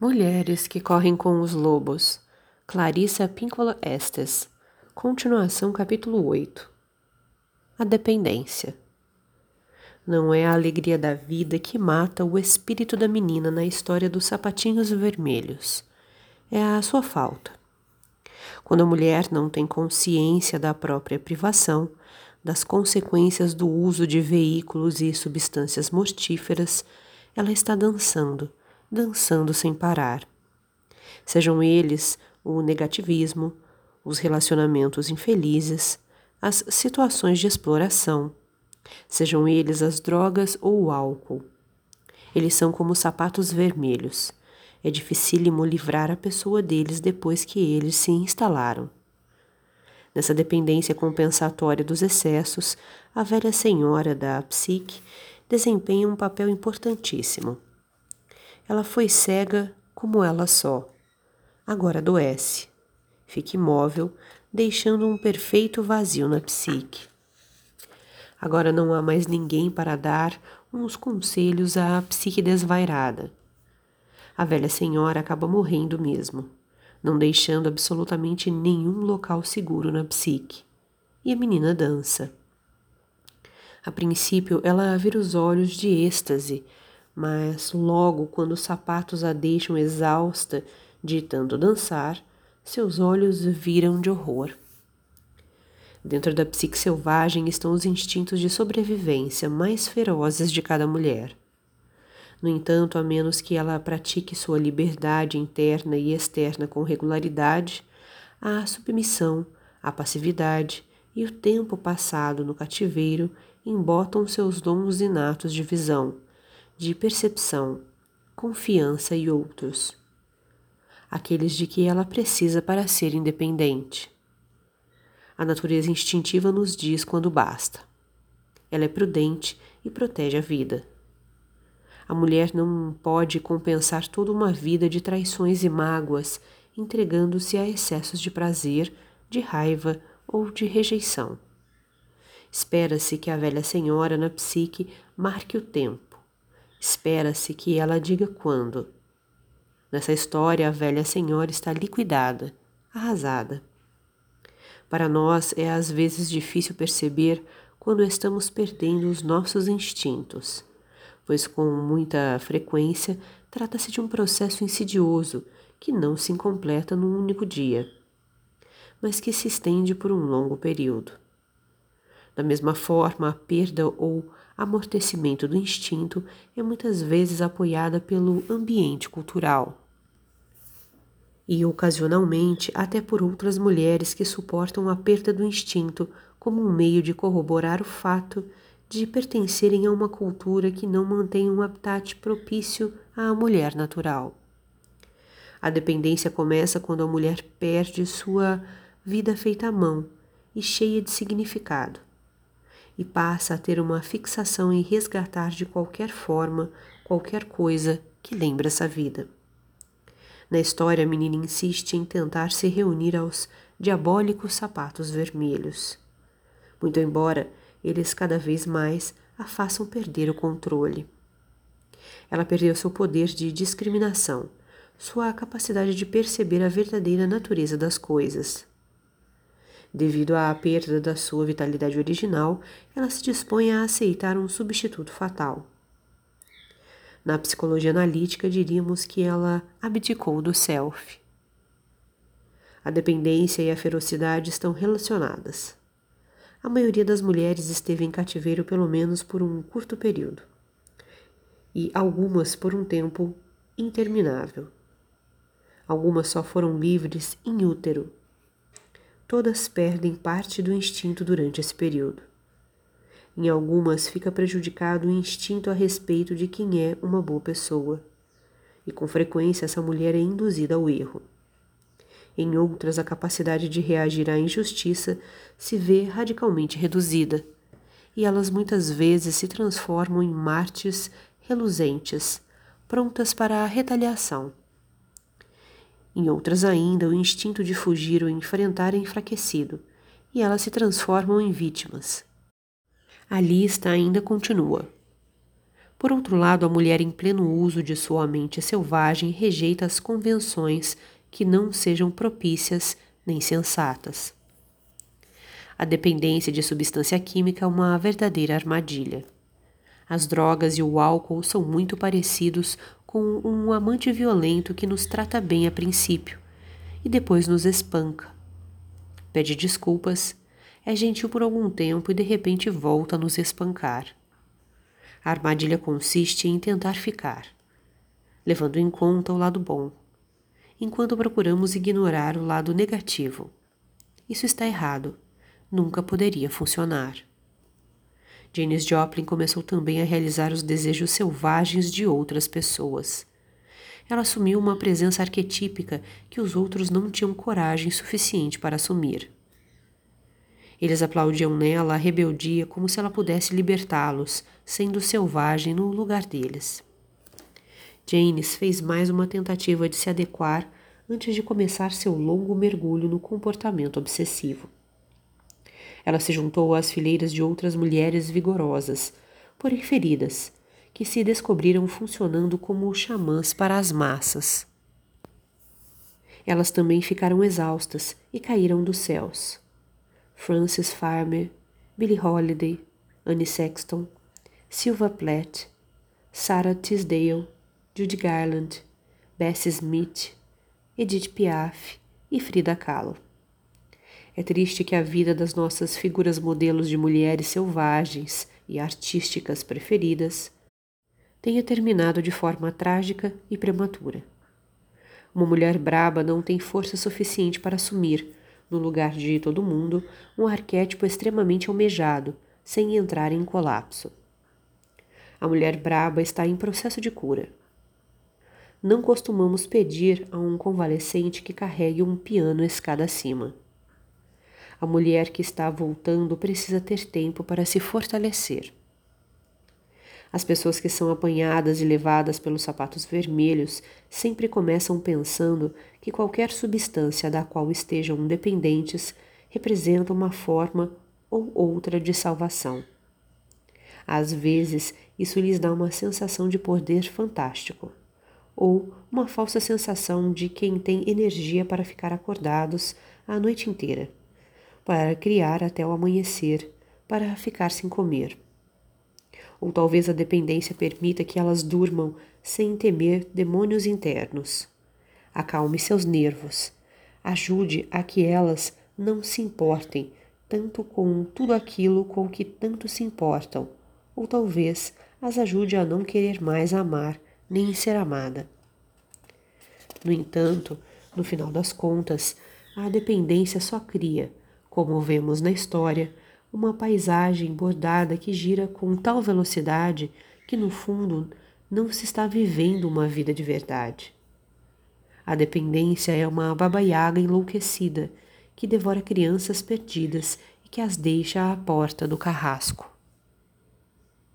Mulheres que correm com os lobos. Clarissa Pinkola Estes. Continuação, capítulo 8. A dependência. Não é a alegria da vida que mata o espírito da menina na história dos sapatinhos vermelhos. É a sua falta. Quando a mulher não tem consciência da própria privação, das consequências do uso de veículos e substâncias mortíferas, ela está dançando, dançando sem parar. Sejam eles o negativismo, os relacionamentos infelizes, as situações de exploração, sejam eles as drogas ou o álcool. Eles são como sapatos vermelhos. É dificílimo livrar a pessoa deles depois que eles se instalaram. Nessa dependência compensatória dos excessos, a velha senhora da psique desempenha um papel importantíssimo. Ela foi cega como ela só. Agora adoece. Fica imóvel, deixando um perfeito vazio na psique. Agora não há mais ninguém para dar uns conselhos à psique desvairada. A velha senhora acaba morrendo mesmo não deixando absolutamente nenhum local seguro na psique. E a menina dança. A princípio, ela vira os olhos de êxtase, mas logo, quando os sapatos a deixam exausta de tanto dançar, seus olhos viram de horror. Dentro da psique selvagem estão os instintos de sobrevivência mais ferozes de cada mulher. No entanto, a menos que ela pratique sua liberdade interna e externa com regularidade, a submissão, a passividade e o tempo passado no cativeiro embotam seus dons inatos de visão, de percepção, confiança e outros. Aqueles de que ela precisa para ser independente. A natureza instintiva nos diz quando basta. Ela é prudente e protege a vida. A mulher não pode compensar toda uma vida de traições e mágoas, entregando-se a excessos de prazer, de raiva ou de rejeição. Espera-se que a velha senhora na psique marque o tempo. Espera-se que ela diga quando. Nessa história, a velha senhora está liquidada, arrasada. Para nós é às vezes difícil perceber quando estamos perdendo os nossos instintos pois com muita frequência trata-se de um processo insidioso que não se completa num único dia, mas que se estende por um longo período. Da mesma forma, a perda ou amortecimento do instinto é muitas vezes apoiada pelo ambiente cultural e, ocasionalmente, até por outras mulheres que suportam a perda do instinto como um meio de corroborar o fato de pertencerem a uma cultura que não mantém um habitat propício à mulher natural. A dependência começa quando a mulher perde sua vida feita à mão e cheia de significado, e passa a ter uma fixação em resgatar de qualquer forma qualquer coisa que lembre essa vida. Na história, a menina insiste em tentar se reunir aos diabólicos sapatos vermelhos. Muito embora eles cada vez mais a façam perder o controle. Ela perdeu seu poder de discriminação, sua capacidade de perceber a verdadeira natureza das coisas. Devido à perda da sua vitalidade original, ela se dispõe a aceitar um substituto fatal. Na psicologia analítica, diríamos que ela abdicou do self. A dependência e a ferocidade estão relacionadas a maioria das mulheres esteve em cativeiro pelo menos por um curto período, e algumas por um tempo interminável. Algumas só foram livres em útero. Todas perdem parte do instinto durante esse período. Em algumas fica prejudicado o instinto a respeito de quem é uma boa pessoa, e com frequência essa mulher é induzida ao erro. Em outras, a capacidade de reagir à injustiça se vê radicalmente reduzida, e elas muitas vezes se transformam em mártires reluzentes, prontas para a retaliação. Em outras ainda, o instinto de fugir ou enfrentar é enfraquecido, e elas se transformam em vítimas. A lista ainda continua. Por outro lado, a mulher em pleno uso de sua mente selvagem rejeita as convenções que não sejam propícias nem sensatas. A dependência de substância química é uma verdadeira armadilha. As drogas e o álcool são muito parecidos com um amante violento que nos trata bem a princípio e depois nos espanca. Pede desculpas, é gentil por algum tempo e de repente volta a nos espancar. A armadilha consiste em tentar ficar, levando em conta o lado bom, enquanto procuramos ignorar o lado negativo. Isso está errado. Nunca poderia funcionar. Janis Joplin começou também a realizar os desejos selvagens de outras pessoas. Ela assumiu uma presença arquetípica que os outros não tinham coragem suficiente para assumir. Eles aplaudiam nela a rebeldia como se ela pudesse libertá-los, sendo selvagem no lugar deles. Janis fez mais uma tentativa de se adequar antes de começar seu longo mergulho no comportamento obsessivo. Ela se juntou às fileiras de outras mulheres vigorosas, porém feridas, que se descobriram funcionando como xamãs para as massas. Elas também ficaram exaustas e caíram dos céus. Frances Farmer, Billie Holiday, Annie Sexton, Silva Plath, Sarah Tisdale, Judy Garland, Bessie Smith, Edith Piaf e Frida Kahlo. É triste que a vida das nossas figuras modelos de mulheres selvagens e artísticas preferidas tenha terminado de forma trágica e prematura. Uma mulher braba não tem força suficiente para assumir, no lugar de todo mundo, um arquétipo extremamente almejado, sem entrar em colapso. A mulher braba está em processo de cura. Não costumamos pedir a um convalescente que carregue um piano escada acima. A mulher que está voltando precisa ter tempo para se fortalecer. As pessoas que são apanhadas e levadas pelos sapatos vermelhos sempre começam pensando que qualquer substância da qual estejam dependentes representa uma forma ou outra de salvação. Às vezes, isso lhes dá uma sensação de poder fantástico, ou uma falsa sensação de quem tem energia para ficar acordados a noite inteira para criar até o amanhecer, para ficar sem comer. Ou talvez a dependência permita que elas durmam sem temer demônios internos. Acalme seus nervos. Ajude a que elas não se importem tanto com tudo aquilo com que tanto se importam, ou talvez as ajude a não querer mais amar nem ser amada. No entanto, no final das contas, a dependência só cria, como vemos na história, uma paisagem bordada que gira com tal velocidade que, no fundo, não se está vivendo uma vida de verdade. A dependência é uma babaiaga enlouquecida que devora crianças perdidas e que as deixa à porta do carrasco.